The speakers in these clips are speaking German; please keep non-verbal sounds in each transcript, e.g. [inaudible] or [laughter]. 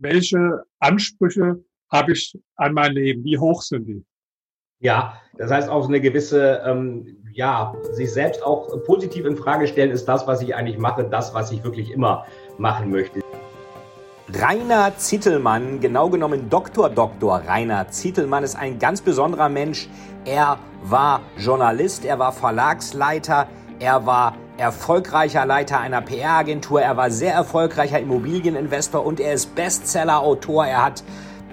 welche Ansprüche habe ich an mein Leben? Wie hoch sind die? Ja, das heißt auch eine gewisse, ähm, ja, sich selbst auch positiv in Frage stellen, ist das, was ich eigentlich mache, das, was ich wirklich immer machen möchte. Rainer Zittelmann, genau genommen Dr. Dr. Rainer Zittelmann, ist ein ganz besonderer Mensch. Er war Journalist, er war Verlagsleiter, er war erfolgreicher Leiter einer PR-Agentur, er war sehr erfolgreicher Immobilieninvestor und er ist Bestseller-Autor. Er hat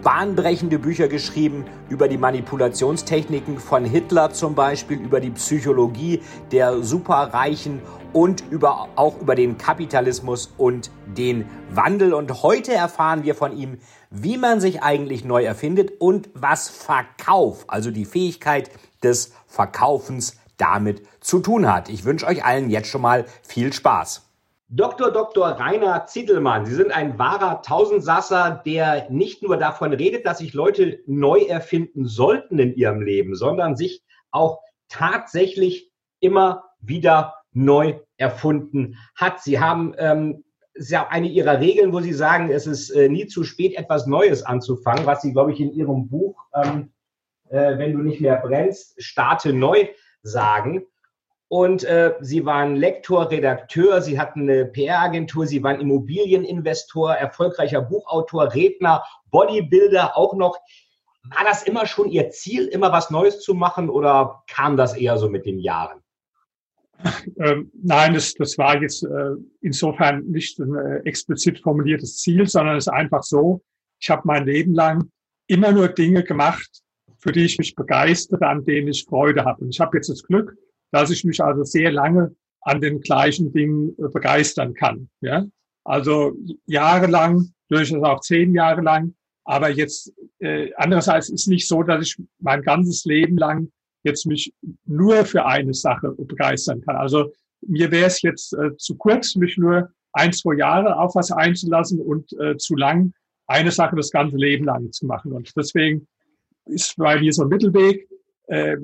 bahnbrechende Bücher geschrieben über die Manipulationstechniken von Hitler zum Beispiel, über die Psychologie der Superreichen und über, auch über den Kapitalismus und den Wandel. Und heute erfahren wir von ihm, wie man sich eigentlich neu erfindet und was Verkauf, also die Fähigkeit des Verkaufens damit zu tun hat. Ich wünsche euch allen jetzt schon mal viel Spaß. Dr. Dr. Rainer Zittelmann, Sie sind ein wahrer Tausendsasser, der nicht nur davon redet, dass sich Leute neu erfinden sollten in ihrem Leben, sondern sich auch tatsächlich immer wieder neu erfunden hat. Sie haben ähm, ist ja eine Ihrer Regeln, wo Sie sagen, es ist äh, nie zu spät, etwas Neues anzufangen, was Sie, glaube ich, in Ihrem Buch, ähm, äh, wenn du nicht mehr brennst, starte neu sagen. Und äh, Sie waren Lektor, Redakteur, Sie hatten eine PR-Agentur, Sie waren Immobilieninvestor, erfolgreicher Buchautor, Redner, Bodybuilder auch noch. War das immer schon Ihr Ziel, immer was Neues zu machen oder kam das eher so mit den Jahren? Ähm, nein, das, das war jetzt äh, insofern nicht ein äh, explizit formuliertes Ziel, sondern es ist einfach so, ich habe mein Leben lang immer nur Dinge gemacht, für die ich mich begeistere, an denen ich Freude habe. Und ich habe jetzt das Glück, dass ich mich also sehr lange an den gleichen Dingen äh, begeistern kann. Ja? Also jahrelang, durchaus auch zehn Jahre lang. Aber jetzt äh, andererseits ist nicht so, dass ich mein ganzes Leben lang jetzt mich nur für eine Sache begeistern kann. Also mir wäre es jetzt äh, zu kurz, mich nur ein, zwei Jahre auf was einzulassen und äh, zu lang eine Sache das ganze Leben lang zu machen. Und deswegen ist bei mir so ein Mittelweg, äh,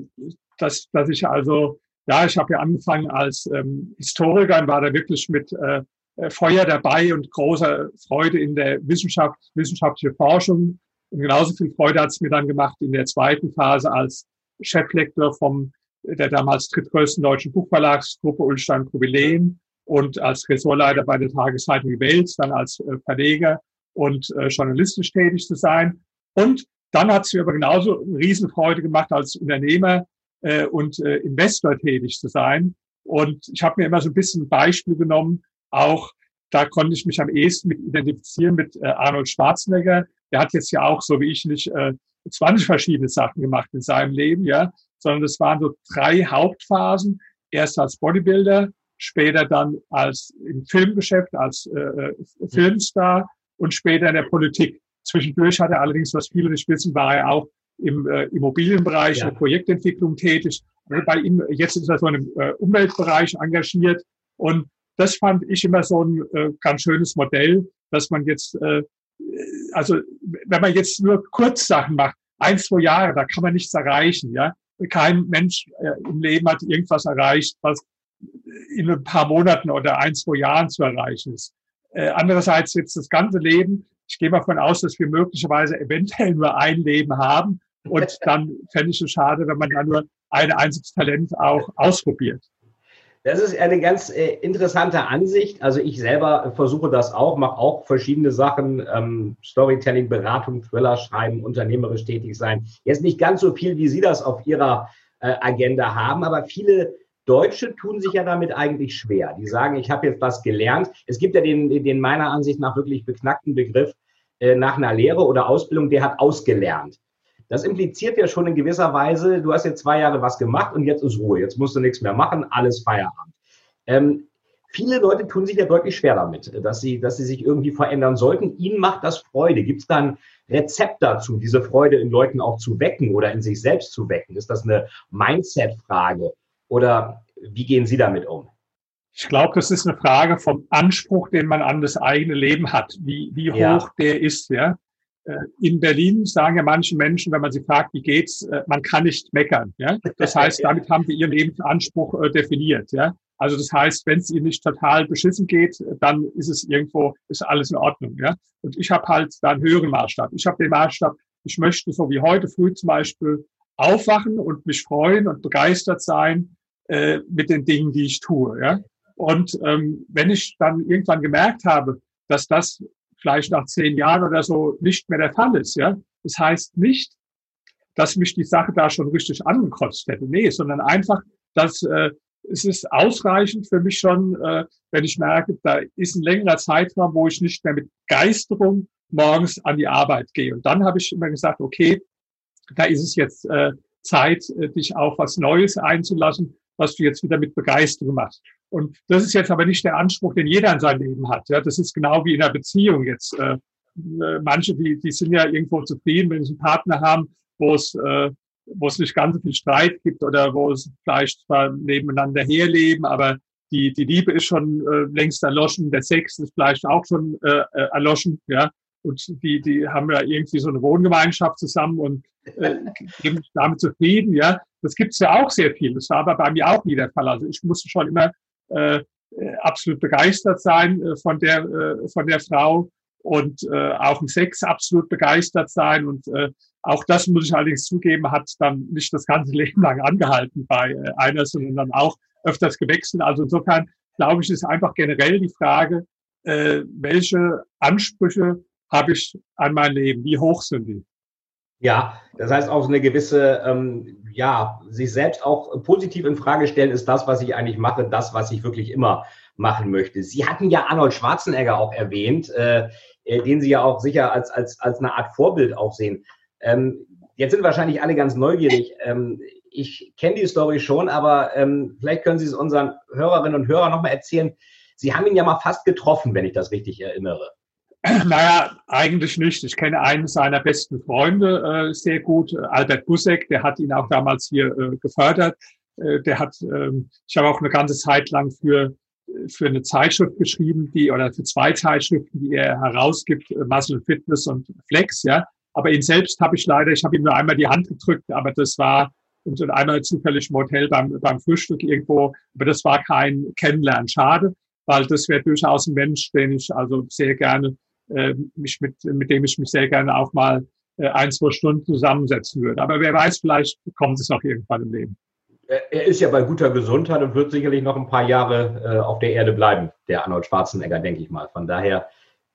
dass, dass ich also ja, ich habe ja angefangen als ähm, Historiker und war da wirklich mit äh, Feuer dabei und großer Freude in der Wissenschaft, wissenschaftliche Forschung. Und genauso viel Freude hat es mir dann gemacht in der zweiten Phase als Cheflektor vom der damals drittgrößten deutschen Buchverlagsgruppe Ulstein Kubilen und als Ressortleiter bei der Tageszeitung Die Welt, dann als äh, Verleger und äh, journalistisch tätig zu sein. Und dann hat es mir aber genauso Riesenfreude gemacht, als Unternehmer äh, und äh, Investor tätig zu sein. Und ich habe mir immer so ein bisschen Beispiel genommen, auch da konnte ich mich am ehesten mit identifizieren mit äh, Arnold Schwarzenegger. Der hat jetzt ja auch, so wie ich nicht, äh, 20 verschiedene Sachen gemacht in seinem Leben, ja, sondern es waren so drei Hauptphasen. Erst als Bodybuilder, später dann als im Filmgeschäft, als äh, äh Filmstar und später in der Politik. Zwischendurch hat er allerdings, was viele nicht wissen, war er auch im äh, Immobilienbereich, ja. in der Projektentwicklung tätig. Also bei ihm, jetzt ist er so im äh, Umweltbereich engagiert. Und das fand ich immer so ein äh, ganz schönes Modell, dass man jetzt, äh, also wenn man jetzt nur Kurzsachen macht, ein, zwei Jahre, da kann man nichts erreichen. Ja, Kein Mensch äh, im Leben hat irgendwas erreicht, was in ein paar Monaten oder ein, zwei Jahren zu erreichen ist. Äh, andererseits jetzt das ganze Leben, ich gehe mal davon aus, dass wir möglicherweise eventuell nur ein Leben haben und dann fände ich es schade, wenn man dann nur ein einziges Talent auch ausprobiert. Das ist eine ganz äh, interessante Ansicht. Also ich selber versuche das auch, mache auch verschiedene Sachen, ähm, Storytelling, Beratung, Thriller schreiben, unternehmerisch tätig sein. Jetzt nicht ganz so viel, wie Sie das auf Ihrer äh, Agenda haben, aber viele Deutsche tun sich ja damit eigentlich schwer. Die sagen, ich habe jetzt was gelernt. Es gibt ja den, den meiner Ansicht nach wirklich beknackten Begriff äh, nach einer Lehre oder Ausbildung, der hat ausgelernt. Das impliziert ja schon in gewisser Weise, du hast jetzt zwei Jahre was gemacht und jetzt ist Ruhe, jetzt musst du nichts mehr machen, alles Feierabend. Ähm, viele Leute tun sich ja deutlich schwer damit, dass sie, dass sie sich irgendwie verändern sollten. Ihnen macht das Freude. Gibt es dann Rezept dazu, diese Freude in Leuten auch zu wecken oder in sich selbst zu wecken? Ist das eine Mindset-Frage oder wie gehen Sie damit um? Ich glaube, das ist eine Frage vom Anspruch, den man an das eigene Leben hat, wie, wie hoch ja. der ist. Ja? Äh, in Berlin sagen ja manche Menschen, wenn man sie fragt, wie geht's, äh, man kann nicht meckern. Ja? Das [laughs] heißt, damit haben sie ihren Lebensanspruch äh, definiert. Ja? Also das heißt, wenn es ihnen nicht total beschissen geht, dann ist es irgendwo, ist alles in Ordnung. Ja? Und ich habe halt da einen höheren Maßstab. Ich habe den Maßstab, ich möchte so wie heute früh zum Beispiel aufwachen und mich freuen und begeistert sein äh, mit den Dingen, die ich tue. Ja? Und ähm, wenn ich dann irgendwann gemerkt habe, dass das vielleicht nach zehn Jahren oder so nicht mehr der Fall ist, ja, das heißt nicht, dass mich die Sache da schon richtig angekotzt hätte. Nee, sondern einfach, dass äh, es ist ausreichend für mich schon, äh, wenn ich merke, da ist ein längerer Zeitraum, wo ich nicht mehr mit Geisterung morgens an die Arbeit gehe. Und dann habe ich immer gesagt, okay, da ist es jetzt äh, Zeit, äh, dich auf was Neues einzulassen, was du jetzt wieder mit Begeisterung machst. Und das ist jetzt aber nicht der Anspruch, den jeder in seinem Leben hat. Ja, das ist genau wie in einer Beziehung jetzt. Äh, äh manche, die, die sind ja irgendwo zufrieden, wenn sie einen Partner haben, wo es, äh, wo es nicht ganz so viel Streit gibt oder wo es vielleicht zwar nebeneinander herleben, aber die, die Liebe ist schon äh, längst erloschen, der Sex ist vielleicht auch schon äh, äh erloschen, ja. Und die, die haben ja irgendwie so eine Wohngemeinschaft zusammen und äh, geben sich damit zufrieden, ja. Das gibt's ja auch sehr viel. Das war aber bei mir auch nie der Fall. Also ich musste schon immer äh, absolut begeistert sein äh, von der äh, von der Frau und äh, auch im Sex absolut begeistert sein und äh, auch das muss ich allerdings zugeben, hat dann nicht das ganze [laughs] Leben lang angehalten bei äh, einer, sondern dann auch öfters gewechselt. Also insofern glaube ich, ist einfach generell die Frage, äh, welche Ansprüche habe ich an mein Leben? Wie hoch sind die? Ja, das heißt auch eine gewisse, ähm, ja, sich selbst auch positiv in Frage stellen, ist das, was ich eigentlich mache, das, was ich wirklich immer machen möchte. Sie hatten ja Arnold Schwarzenegger auch erwähnt, äh, äh den Sie ja auch sicher als, als, als eine Art Vorbild auch sehen. Ähm, jetzt sind wahrscheinlich alle ganz neugierig. Ähm, ich kenne die Story schon, aber ähm, vielleicht können Sie es unseren Hörerinnen und Hörern nochmal erzählen. Sie haben ihn ja mal fast getroffen, wenn ich das richtig erinnere. [clears throat] Naja, eigentlich nicht. Ich kenne einen seiner besten Freunde äh, sehr gut, Albert Busek, der hat ihn auch damals hier äh, gefördert. Äh, der hat, ähm, ich habe auch eine ganze Zeit lang für für eine Zeitschrift geschrieben, die oder für zwei Zeitschriften, die er herausgibt, äh, Muscle Fitness und Flex, ja. Aber ihn selbst habe ich leider, ich habe ihm nur einmal die Hand gedrückt, aber das war und einmal zufällig im Hotel beim, beim Frühstück irgendwo, aber das war kein Kennenlernen. Schade, weil das wäre durchaus ein Mensch, den ich also sehr gerne, äh, mich mit, mit dem ich mich sehr gerne auch mal äh, ein, zwei Stunden zusammensetzen würde. Aber wer weiß, vielleicht kommt es noch irgendwann im Leben. Er ist ja bei guter Gesundheit und wird sicherlich noch ein paar Jahre äh, auf der Erde bleiben, der Arnold Schwarzenegger, denke ich mal. Von daher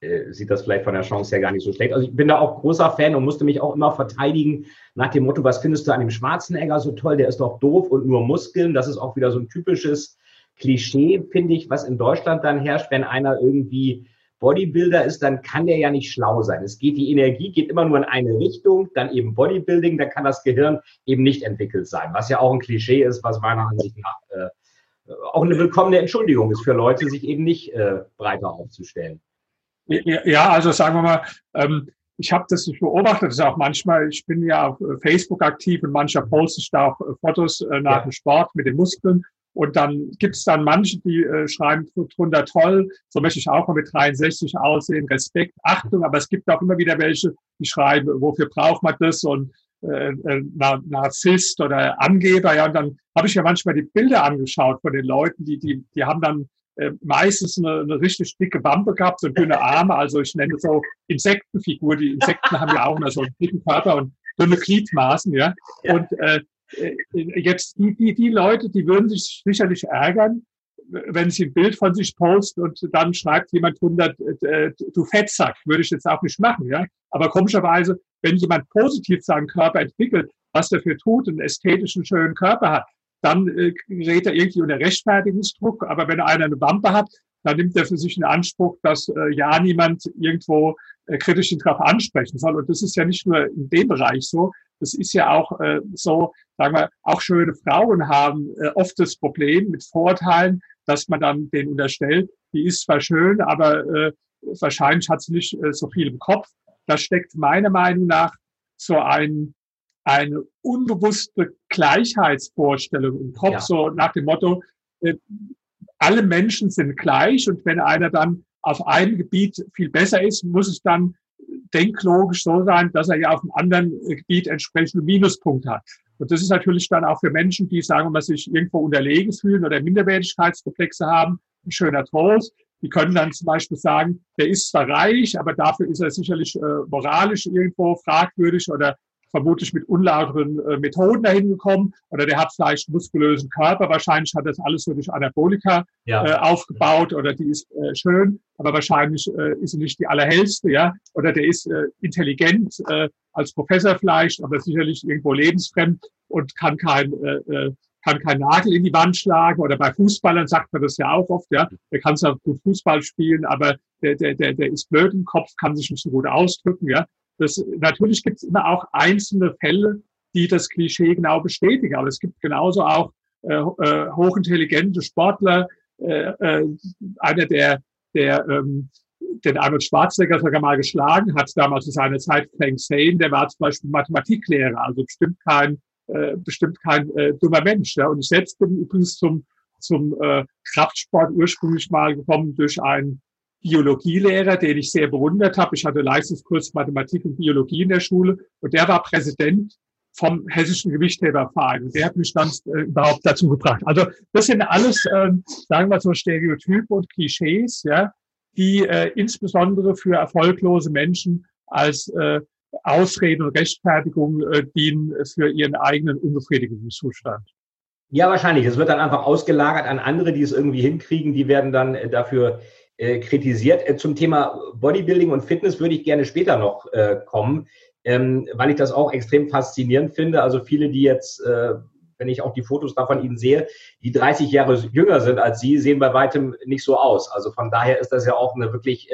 äh, sieht das vielleicht von der Chance her gar nicht so schlecht. Also ich bin da auch großer Fan und musste mich auch immer verteidigen nach dem Motto, was findest du an dem Schwarzenegger so toll? Der ist doch doof und nur Muskeln. Das ist auch wieder so ein typisches Klischee, finde ich, was in Deutschland dann herrscht, wenn einer irgendwie Bodybuilder ist, dann kann der ja nicht schlau sein. Es geht, die Energie geht immer nur in eine Richtung, dann eben Bodybuilding, da kann das Gehirn eben nicht entwickelt sein, was ja auch ein Klischee ist, was meiner Ansicht nach äh, auch eine willkommene Entschuldigung ist für Leute, sich eben nicht äh, breiter aufzustellen. Ja, also sagen wir mal, ähm, ich habe das nicht beobachtet, das ist auch manchmal, ich bin ja auf Facebook aktiv und mancher poste ich da auch äh, Fotos äh, nach ja. dem Sport mit den Muskeln. Und dann gibt es dann manche, die äh, schreiben drunter toll, so möchte ich auch mal mit 63 aussehen, Respekt, Achtung, aber es gibt auch immer wieder welche, die schreiben, wofür braucht man das und äh, Narzisst oder Angeber, ja, und dann habe ich ja manchmal die Bilder angeschaut von den Leuten, die, die, die haben dann äh, meistens eine, eine richtig dicke Wampe gehabt, so dünne Arme, also ich nenne es so Insektenfigur. Die Insekten haben ja auch immer so einen dicken Körper und dünne Gliedmaßen, ja. ja. Und äh, äh, jetzt die, die, die Leute, die würden sich sicherlich ärgern, wenn sie ein Bild von sich posten und dann schreibt jemand drunter, äh, du Fettsack, würde ich jetzt auch nicht machen, ja. Aber komischerweise, wenn jemand positiv seinen Körper entwickelt, was dafür tut, einen ästhetischen, schönen Körper hat, dann äh, gerät er irgendwie unter Rechtfertigungsdruck. Aber wenn einer eine Wampe hat, dann nimmt er für sich in Anspruch, dass äh, ja niemand irgendwo äh, kritisch darauf ansprechen soll. Und das ist ja nicht nur in dem Bereich so, das ist ja auch äh, so, sagen wir, auch schöne Frauen haben äh, oft das Problem mit Vorurteilen, dass man dann denen unterstellt, die ist zwar schön, aber äh, wahrscheinlich hat sie nicht äh, so viel im Kopf. Da steckt meiner Meinung nach so ein eine unbewusste Gleichheitsvorstellung im Kopf, ja. so nach dem Motto, äh, alle Menschen sind gleich und wenn einer dann auf einem Gebiet viel besser ist, muss es dann denklogisch so sein, dass er ja auf einem anderen Gebiet entsprechende Minuspunkte hat. Und das ist natürlich dann auch für Menschen, die sagen, dass sich irgendwo unterlegen fühlen oder Minderwertigkeitskomplexe haben, ein schöner Trost. Die können dann zum Beispiel sagen, der ist zwar reich, aber dafür ist er sicherlich äh, moralisch irgendwo fragwürdig oder vermutlich mit unlauteren äh, Methoden dahin gekommen oder der hat vielleicht einen muskulösen Körper. Wahrscheinlich hat das alles so durch Anabolika ja. äh, aufgebaut oder die ist äh, schön, aber wahrscheinlich äh, ist sie nicht die allerhellste, ja. Oder der ist äh, intelligent äh, als Professor vielleicht, aber sicherlich irgendwo lebensfremd und kann kein äh, äh, kann kein Nagel in die Wand schlagen oder bei Fußballern sagt man das ja auch oft, ja, der kann zwar gut Fußball spielen, aber der, der, der, der ist blöd im Kopf, kann sich nicht so gut ausdrücken, ja. Das, natürlich gibt es immer auch einzelne Fälle, die das Klischee genau bestätigen. Aber es gibt genauso auch äh, äh, hochintelligente Sportler. Äh, äh, einer, der, der ähm, den Arnold Schwarzenegger sogar mal geschlagen hat, damals zu seiner Zeit Frank Zane, der war zum Beispiel Mathematiklehrer, also bestimmt kein, äh, bestimmt kein äh, dummer Mensch. Ja. Und ich selbst bin übrigens zum, zum äh, Kraftsport ursprünglich mal gekommen durch einen Biologielehrer, den ich sehr bewundert habe. Ich hatte Leistungskurs Mathematik und Biologie in der Schule und der war Präsident vom Hessischen Gewichtheberverein. Und der hat mich dann äh, überhaupt dazu gebracht. Also das sind alles, äh, sagen wir so, Stereotype und Klischees, ja, die äh, insbesondere für erfolglose Menschen als äh, Ausrede und Rechtfertigung äh, dienen für ihren eigenen unbefriedigenden Zustand. Ja, wahrscheinlich. Es wird dann einfach ausgelagert an andere, die es irgendwie hinkriegen. Die werden dann äh, dafür äh, kritisiert. Äh, zum Thema Bodybuilding und Fitness würde ich gerne später noch äh, kommen, ähm, weil ich das auch extrem faszinierend finde. Also viele, die jetzt, äh, wenn ich auch die Fotos davon Ihnen sehe, die 30 Jahre jünger sind als Sie, sehen bei weitem nicht so aus. Also von daher ist das ja auch eine wirklich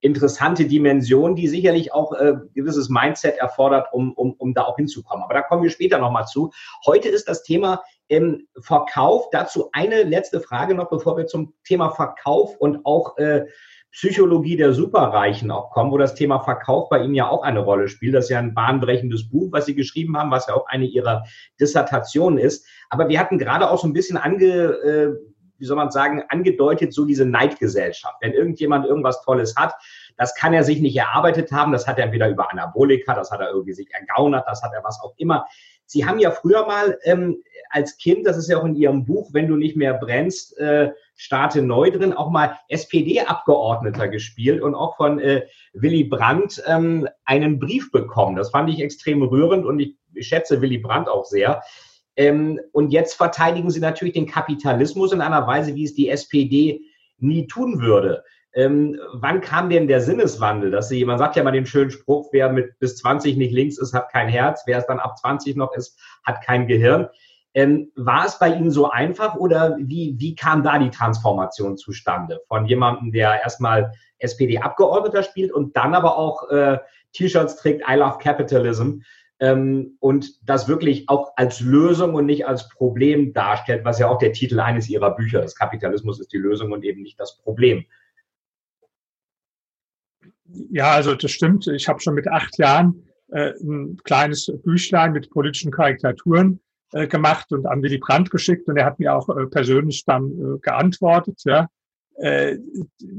interessante Dimension, die sicherlich auch äh, gewisses Mindset erfordert, um, um, um da auch hinzukommen. Aber da kommen wir später nochmal zu. Heute ist das Thema im Verkauf. Dazu eine letzte Frage noch, bevor wir zum Thema Verkauf und auch äh, Psychologie der Superreichen auch kommen, wo das Thema Verkauf bei Ihnen ja auch eine Rolle spielt. Das ist ja ein bahnbrechendes Buch, was Sie geschrieben haben, was ja auch eine Ihrer Dissertationen ist. Aber wir hatten gerade auch so ein bisschen ange, äh, wie soll man sagen, angedeutet, so diese Neidgesellschaft. Wenn irgendjemand irgendwas Tolles hat, das kann er sich nicht erarbeitet haben, das hat er entweder über Anabolika, das hat er irgendwie sich ergaunert, das hat er was auch immer. Sie haben ja früher mal ähm, als Kind, das ist ja auch in Ihrem Buch, wenn du nicht mehr brennst, äh, starte neu drin, auch mal SPD-Abgeordneter gespielt und auch von äh, Willy Brandt ähm, einen Brief bekommen. Das fand ich extrem rührend und ich, schätze Willy Brandt auch sehr. Ähm, und jetzt verteidigen sie natürlich den Kapitalismus in einer Weise, wie es die SPD nie tun würde. Ähm, wann kam denn der Sinneswandel, dass sie, man sagt ja mal den schönen Spruch, wer mit bis 20 nicht links ist, hat kein Herz, wer es dann ab 20 noch ist, hat kein Gehirn. Ähm, war es bei Ihnen so einfach oder wie, wie kam da die Transformation zustande? Von jemandem, der erstmal SPD-Abgeordneter spielt und dann aber auch äh, T-Shirts trägt, I love Capitalism ähm, und das wirklich auch als Lösung und nicht als Problem darstellt, was ja auch der Titel eines ihrer Bücher ist. Kapitalismus ist die Lösung und eben nicht das Problem. Ja, also das stimmt. Ich habe schon mit acht Jahren äh, ein kleines Büchlein mit politischen Karikaturen äh, gemacht und an Willy Brandt geschickt und er hat mir auch äh, persönlich dann äh, geantwortet. Ja. Äh,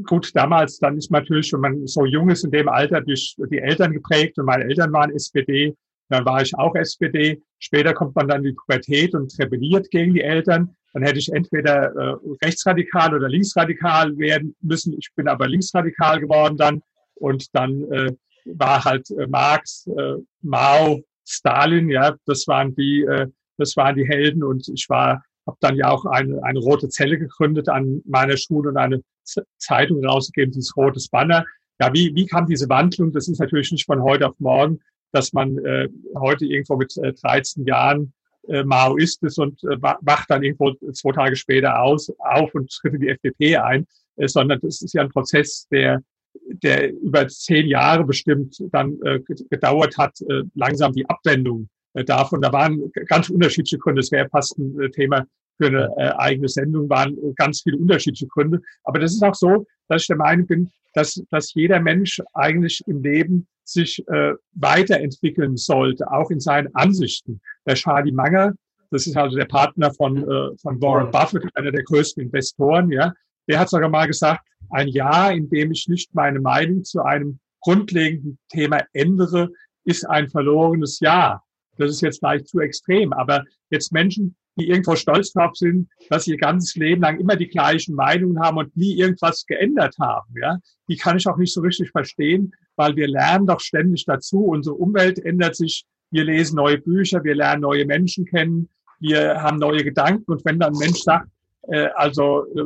gut, damals, dann ist natürlich, wenn man so jung ist, in dem Alter durch die Eltern geprägt und meine Eltern waren SPD, dann war ich auch SPD. Später kommt man dann in die Pubertät und rebelliert gegen die Eltern. Dann hätte ich entweder äh, rechtsradikal oder linksradikal werden müssen. Ich bin aber linksradikal geworden dann. Und dann äh, war halt äh, Marx, äh, Mao, Stalin, ja, das waren die, äh, das waren die Helden. Und ich war, habe dann ja auch eine, eine rote Zelle gegründet an meiner Schule und eine Z Zeitung rausgegeben, dieses rotes Banner. Ja, wie, wie kam diese Wandlung? Das ist natürlich nicht von heute auf morgen dass man äh, heute irgendwo mit äh, 13 Jahren äh, Maoist ist und äh, wacht dann irgendwo zwei Tage später aus, auf und tritt in die FDP ein, äh, sondern das ist ja ein Prozess, der der über zehn Jahre bestimmt dann äh, gedauert hat, äh, langsam die Abwendung äh, davon. Da waren ganz unterschiedliche Gründe. Das wäre fast ein Thema für eine eigene Sendung, waren ganz viele unterschiedliche Gründe. Aber das ist auch so, dass ich der Meinung bin, dass, dass jeder Mensch eigentlich im Leben sich weiterentwickeln sollte, auch in seinen Ansichten. Der Charlie Manger, das ist also der Partner von, von Warren Buffett, einer der größten Investoren, ja, der hat sogar mal gesagt, ein Jahr, in dem ich nicht meine Meinung zu einem grundlegenden Thema ändere, ist ein verlorenes Jahr. Das ist jetzt vielleicht zu extrem. Aber jetzt Menschen, die irgendwo stolz drauf sind, dass sie ihr ganzes Leben lang immer die gleichen Meinungen haben und nie irgendwas geändert haben, ja, die kann ich auch nicht so richtig verstehen, weil wir lernen doch ständig dazu. Unsere Umwelt ändert sich. Wir lesen neue Bücher, wir lernen neue Menschen kennen, wir haben neue Gedanken. Und wenn dann ein Mensch sagt, äh, also äh,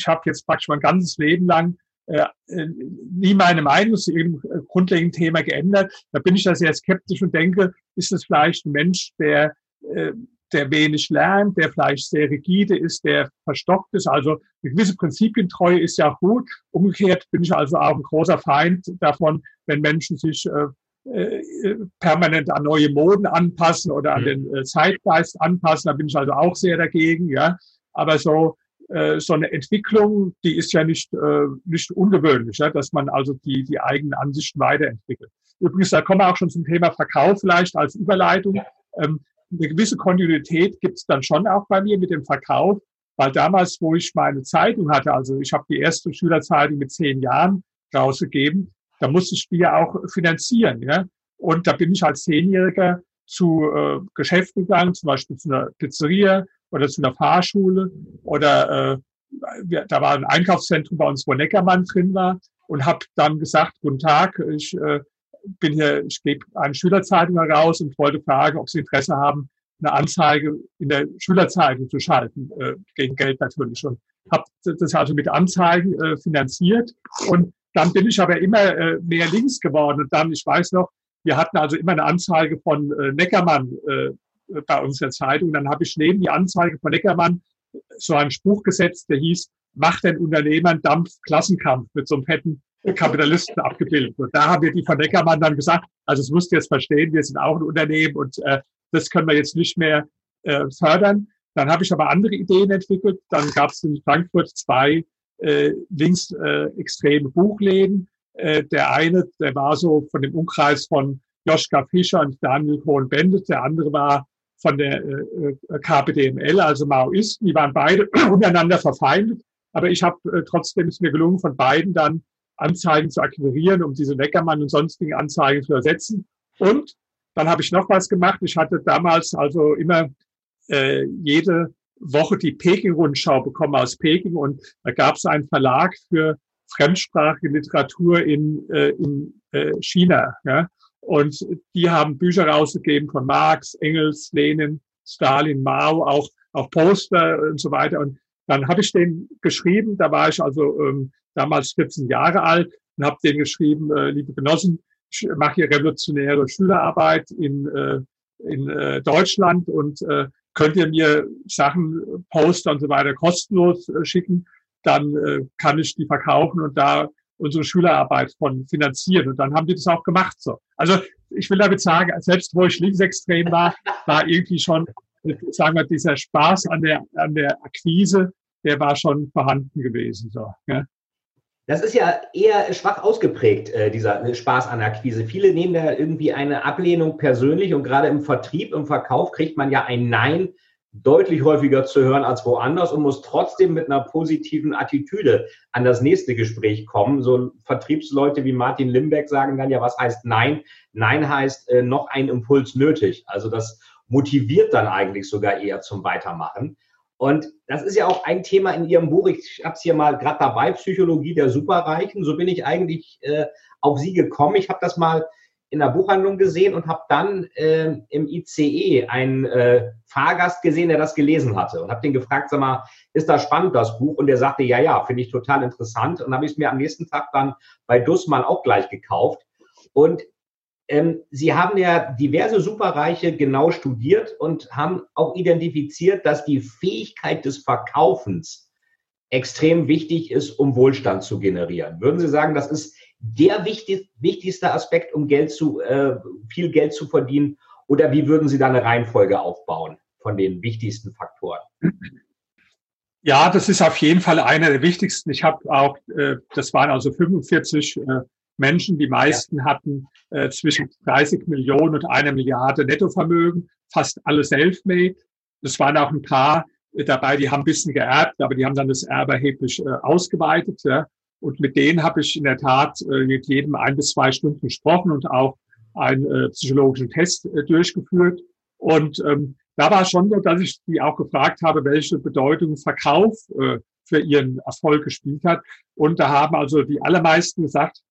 ich habe jetzt praktisch mein ganzes Leben lang äh, äh nie meine Meinung zu irgendeinem grundlegenden Thema geändert, da bin ich da sehr skeptisch und denke, ist es vielleicht ein Mensch, der äh, der wenig lernt, der vielleicht sehr rigide ist, der verstockt ist. Also eine gewisse Prinzipientreue ist ja gut. Umgekehrt bin ich also auch ein großer Feind davon, wenn Menschen sich äh, äh, permanent an neue Moden anpassen oder an mhm. den äh, Zeitgeist anpassen. Da bin ich also auch sehr dagegen. Ja, aber so äh, so eine Entwicklung, die ist ja nicht äh, nicht ungewöhnlich, ja, dass man also die die eigenen Ansichten weiterentwickelt. Übrigens, da kommen wir auch schon zum Thema Verkauf vielleicht als Überleitung. Ähm, eine gewisse Kontinuität gibt es dann schon auch bei mir mit dem Verkauf, weil damals, wo ich meine Zeitung hatte, also ich habe die erste Schülerzeitung mit zehn Jahren rausgegeben, da musste ich die ja auch finanzieren. Ja? Und da bin ich als Zehnjähriger zu äh, Geschäften gegangen, zum Beispiel zu einer Pizzeria oder zu einer Fahrschule oder äh, da war ein Einkaufszentrum bei uns, wo Neckermann drin war und habe dann gesagt, guten Tag, ich äh, bin hier, ich gebe eine Schülerzeitung heraus und wollte fragen, ob Sie Interesse haben, eine Anzeige in der Schülerzeitung zu schalten, äh, gegen Geld natürlich. Und habe das also mit Anzeigen äh, finanziert. Und dann bin ich aber immer äh, mehr links geworden. Und dann, ich weiß noch, wir hatten also immer eine Anzeige von äh, Neckermann äh, bei uns der Zeitung. Dann habe ich neben die Anzeige von Neckermann so einen Spruch gesetzt, der hieß, macht den Unternehmern Dampf Klassenkampf mit so einem fetten Kapitalisten abgebildet. Und da haben wir die von Neckermann dann gesagt, also es musst du jetzt verstehen, wir sind auch ein Unternehmen und äh, das können wir jetzt nicht mehr äh, fördern. Dann habe ich aber andere Ideen entwickelt. Dann gab es in Frankfurt zwei äh, linksextreme äh, Buchläden. Äh, der eine, der war so von dem Umkreis von Joschka Fischer und Daniel Cohn-Bendit. Der andere war von der äh, äh KPDML, also Maoisten. Die waren beide [clears throat] untereinander verfeindet. Aber ich habe äh, trotzdem ist mir gelungen, von beiden dann Anzeigen zu akquirieren, um diese Neckermann und sonstigen Anzeigen zu ersetzen. Und dann habe ich noch was gemacht. Ich hatte damals also immer äh, jede Woche die Peking-Rundschau bekommen aus Peking und da gab es einen Verlag für fremdsprachige Literatur in, äh, in äh, China. Ja? Und die haben Bücher rausgegeben von Marx, Engels, Lenin, Stalin, Mao, auch, auch Poster und so weiter. Und dann habe ich den geschrieben, da war ich also ähm, damals 14 Jahre alt und habe denen geschrieben, äh, liebe Genossen, ich mache hier revolutionäre Schülerarbeit in, äh, in äh, Deutschland und äh, könnt ihr mir Sachen, Poster und so weiter kostenlos äh, schicken, dann äh, kann ich die verkaufen und da unsere Schülerarbeit von finanzieren. Und dann haben die das auch gemacht. So. Also ich will damit sagen, selbst wo ich linksextrem war, war irgendwie schon, sagen wir, dieser Spaß an der, an der Akquise, der war schon vorhanden gewesen. So, ja. Das ist ja eher schwach ausgeprägt, äh, dieser Spaß an Akquise. Viele nehmen da irgendwie eine Ablehnung persönlich und gerade im Vertrieb, im Verkauf kriegt man ja ein Nein deutlich häufiger zu hören als woanders und muss trotzdem mit einer positiven Attitüde an das nächste Gespräch kommen. So Vertriebsleute wie Martin Limbeck sagen dann ja, was heißt Nein? Nein heißt äh, noch ein Impuls nötig. Also das motiviert dann eigentlich sogar eher zum Weitermachen. Und das ist ja auch ein Thema in Ihrem Buch. Ich habe es hier mal gerade dabei, Psychologie der Superreichen. So bin ich eigentlich äh, auf Sie gekommen. Ich habe das mal in der Buchhandlung gesehen und habe dann äh, im ICE einen äh, Fahrgast gesehen, der das gelesen hatte und habe den gefragt, sag mal, ist das spannend, das Buch? Und der sagte, ja, ja, finde ich total interessant. Und habe ich es mir am nächsten Tag dann bei Dussmann auch gleich gekauft. Und ähm, Sie haben ja diverse Superreiche genau studiert und haben auch identifiziert, dass die Fähigkeit des Verkaufens extrem wichtig ist, um Wohlstand zu generieren. Würden Sie sagen, das ist der wichtig, wichtigste Aspekt, um Geld zu, äh, viel Geld zu verdienen? Oder wie würden Sie da eine Reihenfolge aufbauen von den wichtigsten Faktoren? Ja, das ist auf jeden Fall einer der wichtigsten. Ich habe auch, äh, das waren also 45 äh, Menschen. Die meisten ja. hatten äh, zwischen 30 Millionen und einer Milliarde Nettovermögen, fast alle self-made. Es waren auch ein paar äh, dabei, die haben ein bisschen geerbt, aber die haben dann das Erbe erheblich äh, ausgeweitet. Ja. Und mit denen habe ich in der Tat äh, mit jedem ein bis zwei Stunden gesprochen und auch einen äh, psychologischen Test äh, durchgeführt. Und ähm, da war schon so, dass ich die auch gefragt habe, welche Bedeutung Verkauf äh, für ihren Erfolg gespielt hat. Und da haben also die allermeisten gesagt,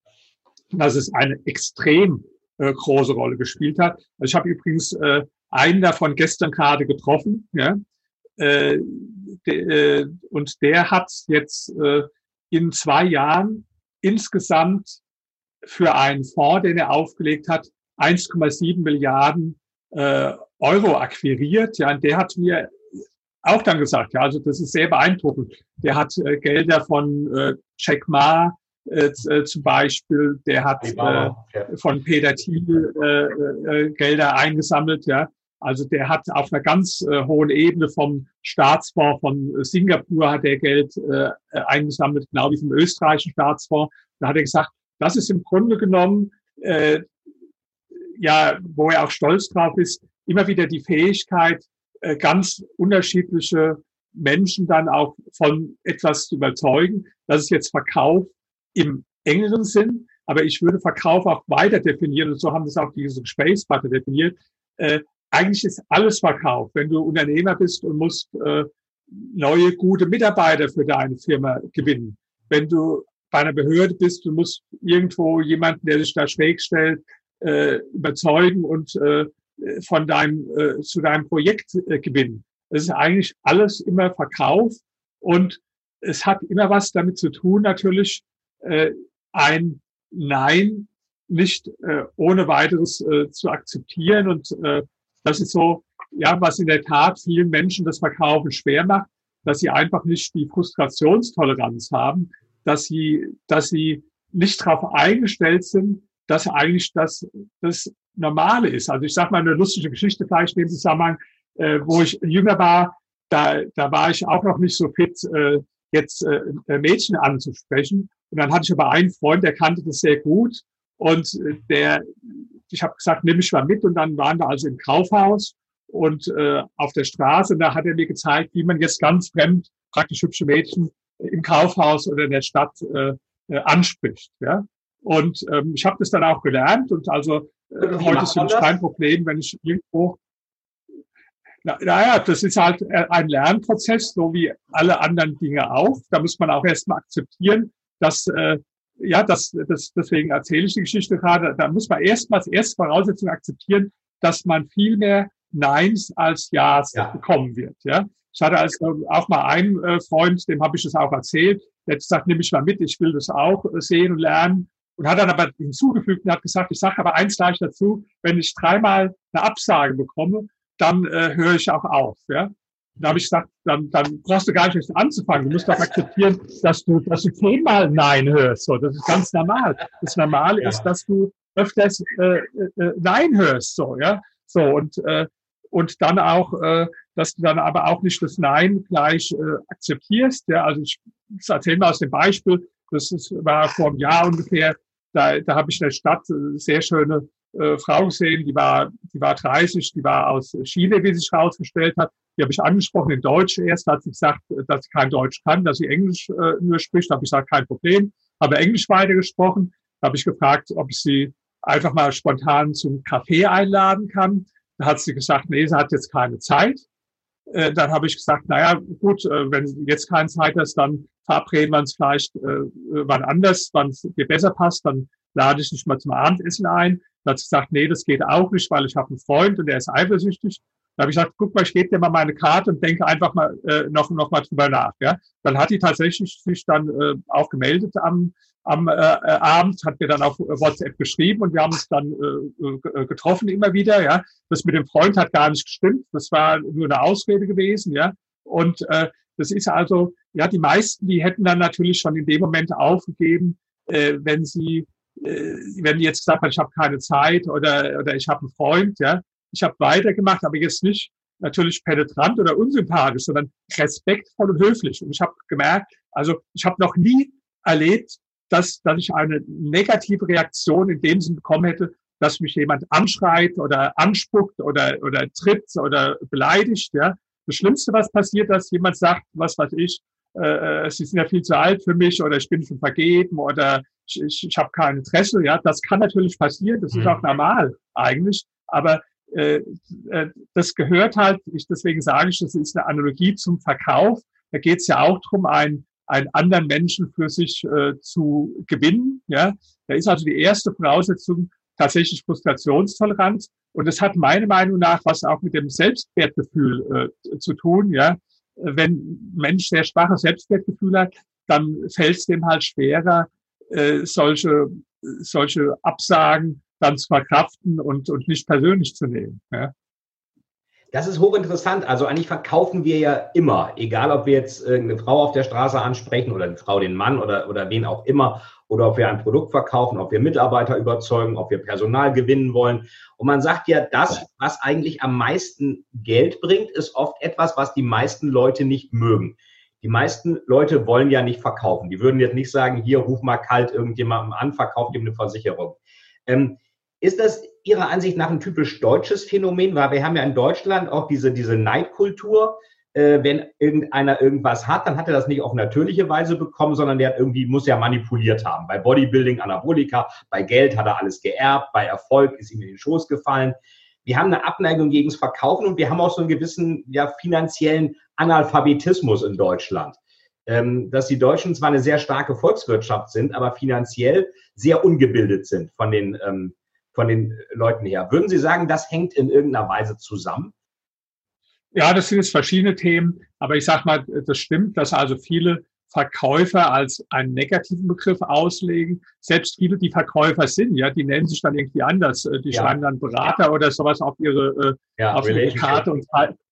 dass es eine extrem äh, große Rolle gespielt hat. Also ich habe übrigens äh, einen davon gestern gerade getroffen, ja, äh, de, äh, und der hat jetzt äh, in zwei Jahren insgesamt für einen Fonds, den er aufgelegt hat, 1,7 Milliarden äh, Euro akquiriert. Ja, und der hat mir auch dann gesagt, ja, also das ist sehr beeindruckend. Der hat äh, Gelder von äh, Jack Ma äh, äh zum Beispiel, der hat äh, von Peter Thiel äh, äh, Gelder eingesammelt, ja. Also der hat auf einer ganz äh, hohen Ebene vom Staatsfonds von Singapur hat er Geld äh, eingesammelt, genau wie vom österreichischen Staatsfonds. Da hat er gesagt, das ist im Grunde genommen, äh, ja, wo er auch stolz drauf ist, immer wieder die Fähigkeit, äh, ganz unterschiedliche Menschen dann auch von etwas zu überzeugen. Das ist jetzt Verkauf im engeren Sinn, aber ich würde Verkauf auch weiter definieren und so haben das auch diese Gesprächspartner definiert. Äh, eigentlich ist alles Verkauf. Wenn du Unternehmer bist und musst äh, neue, gute Mitarbeiter für deine Firma gewinnen. Wenn du bei einer Behörde bist, du musst irgendwo jemanden, der sich da schräg stellt, äh, überzeugen und äh, von deinem, äh, zu deinem Projekt äh, gewinnen. Das ist eigentlich alles immer Verkauf und es hat immer was damit zu tun, natürlich äh, ein Nein nicht äh, ohne weiteres äh, zu akzeptieren und äh, das ist so, ja, was in der Tat vielen Menschen das Verkaufen schwer macht, dass sie einfach nicht die Frustrationstoleranz haben, dass sie, dass sie nicht darauf eingestellt sind, dass eigentlich das, das Normale ist. Also ich sage mal eine lustige Geschichte vielleicht in dem Zusammenhang, äh, wo ich jünger war, da, da war ich auch noch nicht so fit, äh, jetzt äh, Mädchen anzusprechen. Und dann hatte ich aber einen Freund, der kannte das sehr gut. Und äh, der, ich habe gesagt, nimm mich mal mit. Und dann waren wir also im Kaufhaus und äh, auf der Straße. Und da hat er mir gezeigt, wie man jetzt ganz fremd praktisch hübsche Mädchen im Kaufhaus oder in der Stadt äh, äh, anspricht. Ja? Und ähm, ich habe das dann auch gelernt. Und also äh, heute ist es kein Problem, wenn ich irgendwo na, naja, das ist halt äh, ein Lernprozess, so wie alle anderen Dinge auch. Da muss man auch erstmal akzeptieren, dass äh, ja, das, das, deswegen erzähle ich die Geschichte gerade. Da muss man erstmal als erste Voraussetzung akzeptieren, dass man viel mehr Neins als Ja's ja. bekommen wird. Ja, ich hatte also auch mal einen äh, Freund, dem habe ich das auch erzählt. Der hat gesagt, nimm mich mal mit, ich will das auch äh, sehen und lernen. Und hat dann aber hinzugefügt und hat gesagt, ich sage aber eins gleich dazu, wenn ich dreimal eine Absage bekomme, dann äh, höre ich auch auf. Ja? Da habe ich gesagt, dann, dann brauchst du gar nicht erst anzufangen. Du musst doch akzeptieren, dass du, dass du zehnmal Nein hörst. So, das ist ganz normal. Das Normale ja. ist, dass du öfters äh, äh, Nein hörst. So, ja. So und äh, und dann auch, äh, dass du dann aber auch nicht das Nein gleich äh, akzeptierst. Ja, also ich, ich erzähle mal aus dem Beispiel. Das ist, war vor einem Jahr ungefähr. Da, da habe ich in der Stadt äh, sehr schöne äh, Frau gesehen, die war, die war 30, die war aus Chile, wie sich herausgestellt hat. Die habe ich angesprochen in Deutsch erst, hat sie gesagt, dass sie kein Deutsch kann, dass sie Englisch äh, nur spricht. Da habe ich gesagt, kein Problem. Habe Englisch weitergesprochen. Da habe ich gefragt, ob ich sie einfach mal spontan zum Kaffee einladen kann. Da hat sie gesagt, nee, sie hat jetzt keine Zeit. Äh, dann habe ich gesagt, naja, gut, äh, wenn du jetzt keine Zeit hast, dann verabreden wir uns vielleicht äh, wann anders, wann es dir besser passt, dann lade ich dich mal zum Abendessen ein. Dann hat sie gesagt, nee, das geht auch nicht, weil ich habe einen Freund und der ist eifersüchtig. Da habe ich gesagt, guck mal, ich gebe dir mal meine Karte und denke einfach mal äh, noch, noch mal drüber nach. Ja? Dann hat die tatsächlich sich dann äh, auch gemeldet am, am äh, äh Abend, hat mir dann auf WhatsApp geschrieben und wir haben uns dann äh, äh, getroffen immer wieder. Ja, das mit dem Freund hat gar nicht gestimmt. Das war nur eine Ausrede gewesen. Ja, und äh, das ist also ja die meisten, die hätten dann natürlich schon in dem Moment aufgegeben, äh, wenn sie wenn die jetzt gesagt haben, ich habe keine Zeit oder, oder ich habe einen Freund, ja, ich habe weitergemacht, aber jetzt nicht natürlich penetrant oder unsympathisch, sondern respektvoll und höflich. Und ich habe gemerkt, also ich habe noch nie erlebt, dass, dass ich eine negative Reaktion in dem Sinn bekommen hätte, dass mich jemand anschreit oder anspuckt oder, oder tritt oder beleidigt. Ja. Das Schlimmste, was passiert, dass jemand sagt, was weiß ich, äh, Sie sind ja viel zu alt für mich oder ich bin schon vergeben oder ich, ich, ich habe kein Interesse. Ja, das kann natürlich passieren, das ist auch mhm. normal eigentlich. Aber äh, äh, das gehört halt, ich, deswegen sage ich, das ist eine Analogie zum Verkauf. Da geht es ja auch darum, einen, einen anderen Menschen für sich äh, zu gewinnen. Ja, da ist also die erste Voraussetzung tatsächlich Frustrationstoleranz. Und das hat meiner Meinung nach was auch mit dem Selbstwertgefühl äh, zu tun. Ja, wenn ein Mensch sehr schwaches Selbstwertgefühl hat, dann fällt es dem halt schwerer, äh, solche solche Absagen dann zu verkraften und, und nicht persönlich zu nehmen. Ja. Das ist hochinteressant. Also eigentlich verkaufen wir ja immer, egal ob wir jetzt eine Frau auf der Straße ansprechen oder eine Frau den Mann oder, oder wen auch immer, oder ob wir ein Produkt verkaufen, ob wir Mitarbeiter überzeugen, ob wir Personal gewinnen wollen. Und man sagt ja, das, was eigentlich am meisten Geld bringt, ist oft etwas, was die meisten Leute nicht mögen. Die meisten Leute wollen ja nicht verkaufen. Die würden jetzt nicht sagen, hier ruf mal kalt irgendjemandem an, verkauft ihm eine Versicherung. Ähm, ist das Ihrer Ansicht nach ein typisch deutsches Phänomen? Weil wir haben ja in Deutschland auch diese, diese Neidkultur. Äh, wenn irgendeiner irgendwas hat, dann hat er das nicht auf natürliche Weise bekommen, sondern der hat irgendwie, muss ja manipuliert haben. Bei Bodybuilding, Anabolika, bei Geld hat er alles geerbt, bei Erfolg ist ihm in den Schoß gefallen. Wir haben eine Abneigung gegen das Verkaufen und wir haben auch so einen gewissen ja, finanziellen Analphabetismus in Deutschland. Ähm, dass die Deutschen zwar eine sehr starke Volkswirtschaft sind, aber finanziell sehr ungebildet sind von den ähm, von den Leuten her. Würden Sie sagen, das hängt in irgendeiner Weise zusammen? Ja, das sind jetzt verschiedene Themen, aber ich sage mal, das stimmt, dass also viele Verkäufer als einen negativen Begriff auslegen. Selbst viele, die Verkäufer sind, ja, die nennen sich dann irgendwie anders. Äh, die ja. schreiben dann Berater ja. oder sowas auf ihre, äh, ja, auf ihre Karte und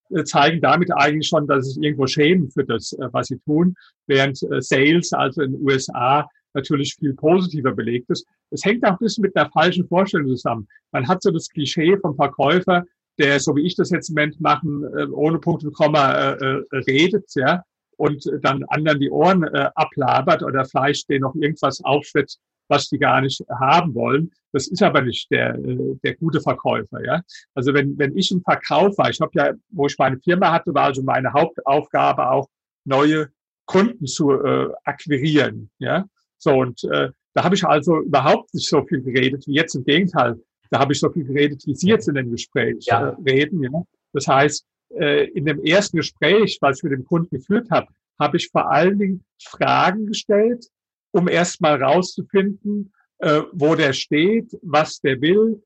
äh, zeigen damit eigentlich schon, dass sie irgendwo schämen für das, was sie tun, während Sales, also in den USA, natürlich viel positiver belegt ist. Es hängt auch ein bisschen mit der falschen Vorstellung zusammen. Man hat so das Klischee vom Verkäufer, der, so wie ich das jetzt im Moment machen, ohne Punkt und Komma äh, redet, ja, und dann anderen die Ohren äh, ablabert oder vielleicht denen noch irgendwas aufschwätzt, was die gar nicht haben wollen. Das ist aber nicht der, äh, der gute Verkäufer. Ja? Also wenn, wenn ich im Verkauf war, ich habe ja, wo ich meine Firma hatte, war also meine Hauptaufgabe auch, neue Kunden zu äh, akquirieren. Ja? So, und äh, da habe ich also überhaupt nicht so viel geredet wie jetzt. Im Gegenteil, da habe ich so viel geredet, wie Sie jetzt in dem Gespräch ja. äh, reden. Ja? Das heißt, in dem ersten Gespräch, was ich mit dem Kunden geführt habe, habe ich vor allen Dingen Fragen gestellt, um erstmal rauszufinden, äh, wo der steht, was der will,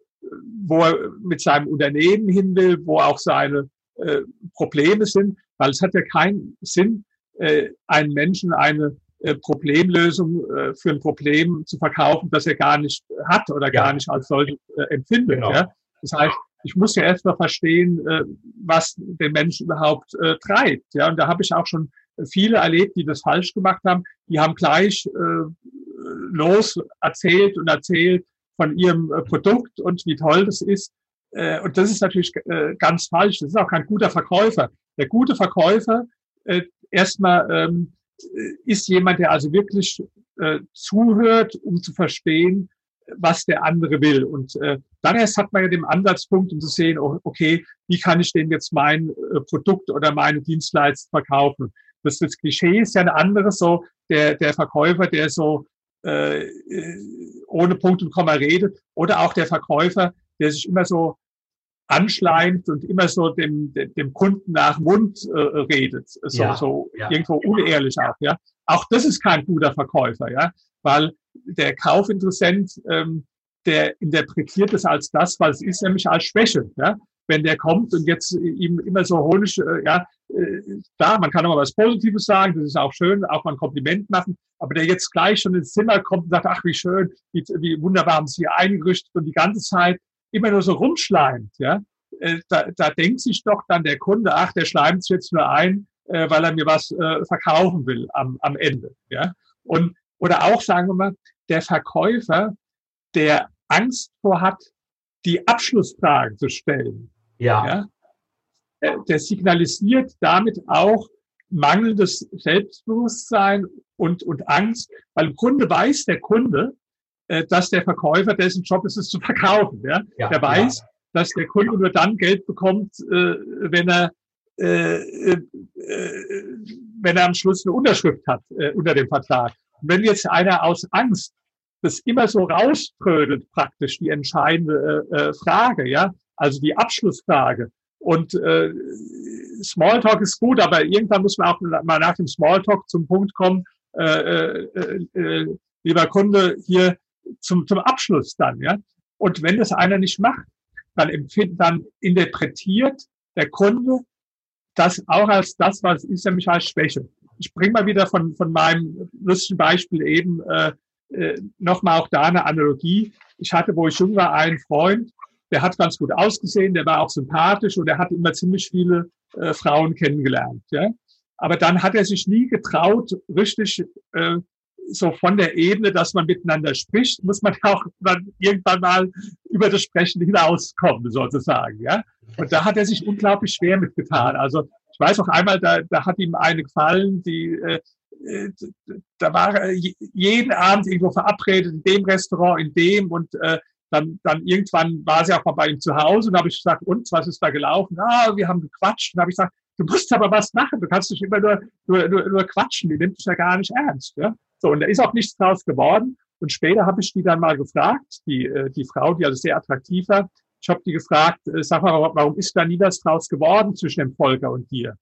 wo er mit seinem Unternehmen hin will, wo auch seine äh, Probleme sind, weil es hat ja keinen Sinn, äh, einen Menschen eine äh, Problemlösung äh, für ein Problem zu verkaufen, das er gar nicht hat oder ja. gar nicht als solches äh, empfindet. Genau. Ja? Das heißt, ich muss ja erst mal verstehen, äh, was den Menschen überhaupt äh, treibt. Ja? Und da habe ich auch schon viele erlebt, die das falsch gemacht haben. Die haben gleich äh, los erzählt und erzählt von ihrem äh, Produkt und wie toll das ist. Äh, und das ist natürlich äh, ganz falsch. Das ist auch kein guter Verkäufer. Der gute Verkäufer erstmal ähm, ist jemand, der also wirklich zuhört, um zu verstehen, was der andere will. Und äh, dann erst hat man ja den Ansatzpunkt, um zu sehen, oh, okay, wie kann ich denn jetzt mein äh, Produkt oder meine Dienstleistung verkaufen? Das, das Klischee ist ja ein anderes, so der, der Verkäufer, der so äh, ohne Punkt und Komma redet, oder auch der Verkäufer, der sich immer so anschleimt und immer so dem, dem Kunden nach Mund äh, redet, so, ja, so ja. irgendwo unehrlich auch, ja. Auch das ist kein guter Verkäufer, ja, weil der Kaufinteressent, ähm, der interpretiert es als das, weil es ist nämlich als Schwäche, ja. Wenn der kommt und jetzt ihm immer so honisch, äh, ja, äh, da, man kann auch mal was Positives sagen, das ist auch schön, auch mal ein Kompliment machen, aber der jetzt gleich schon ins Zimmer kommt und sagt, ach, wie schön, wie, wie wunderbar haben Sie hier eingerichtet und die ganze Zeit immer nur so rumschleimt, ja, äh, da, da denkt sich doch dann der Kunde, ach, der schleimt sich jetzt nur ein, äh, weil er mir was äh, verkaufen will am, am Ende, ja. Und, oder auch, sagen wir mal, der Verkäufer, der Angst vor hat, die Abschlussfragen zu stellen. Ja. ja der, der signalisiert damit auch mangelndes Selbstbewusstsein und, und Angst, weil im Grunde weiß der Kunde, äh, dass der Verkäufer, dessen Job ist es zu verkaufen. Ja? ja der weiß, ja. dass der Kunde nur dann Geld bekommt, äh, wenn er äh, äh, wenn er am Schluss eine Unterschrift hat äh, unter dem Vertrag. Wenn jetzt einer aus Angst das immer so rauströdelt praktisch die entscheidende äh, äh, Frage, ja, also die Abschlussfrage. Und äh, Smalltalk ist gut, aber irgendwann muss man auch mal nach dem Smalltalk zum Punkt kommen, äh, äh, äh, lieber Kunde, hier zum, zum Abschluss dann, ja. Und wenn das einer nicht macht, dann empfindet, dann interpretiert der Kunde das auch als das, was ist, nämlich als Schwäche. Ich bringe mal wieder von, von meinem lustigen Beispiel eben äh, äh, nochmal auch da eine Analogie. Ich hatte, wo ich jung war, einen Freund, der hat ganz gut ausgesehen, der war auch sympathisch und er hat immer ziemlich viele äh, Frauen kennengelernt. Ja? Aber dann hat er sich nie getraut, richtig äh, so von der Ebene, dass man miteinander spricht, muss man [laughs] auch dann irgendwann mal über das Sprechen hinauskommen, sozusagen. Ja? Und da hat er sich unglaublich schwer mitgetan. Also weiß auch einmal, da, da hat ihm eine gefallen, die äh, äh da war er jeden Abend irgendwo verabredet, in dem Restaurant, in dem und äh, dann, dann irgendwann war sie auch mal bei ihm zu Hause und habe ich gesagt, und was ist da gelaufen? Ah, wir haben gequatscht. Und habe ich gesagt, du musst aber was machen. Du kannst nicht immer nur, nur, nur, nur quatschen. Die nimmt dich ja gar nicht ernst. Ja? So, und da ist auch nichts draus geworden. Und später habe ich die dann mal gefragt, die, äh, die Frau, die also sehr attraktiv war. Ich habe die gefragt, äh, sag mal, warum ist da nie was draus geworden zwischen dem Volker und dir?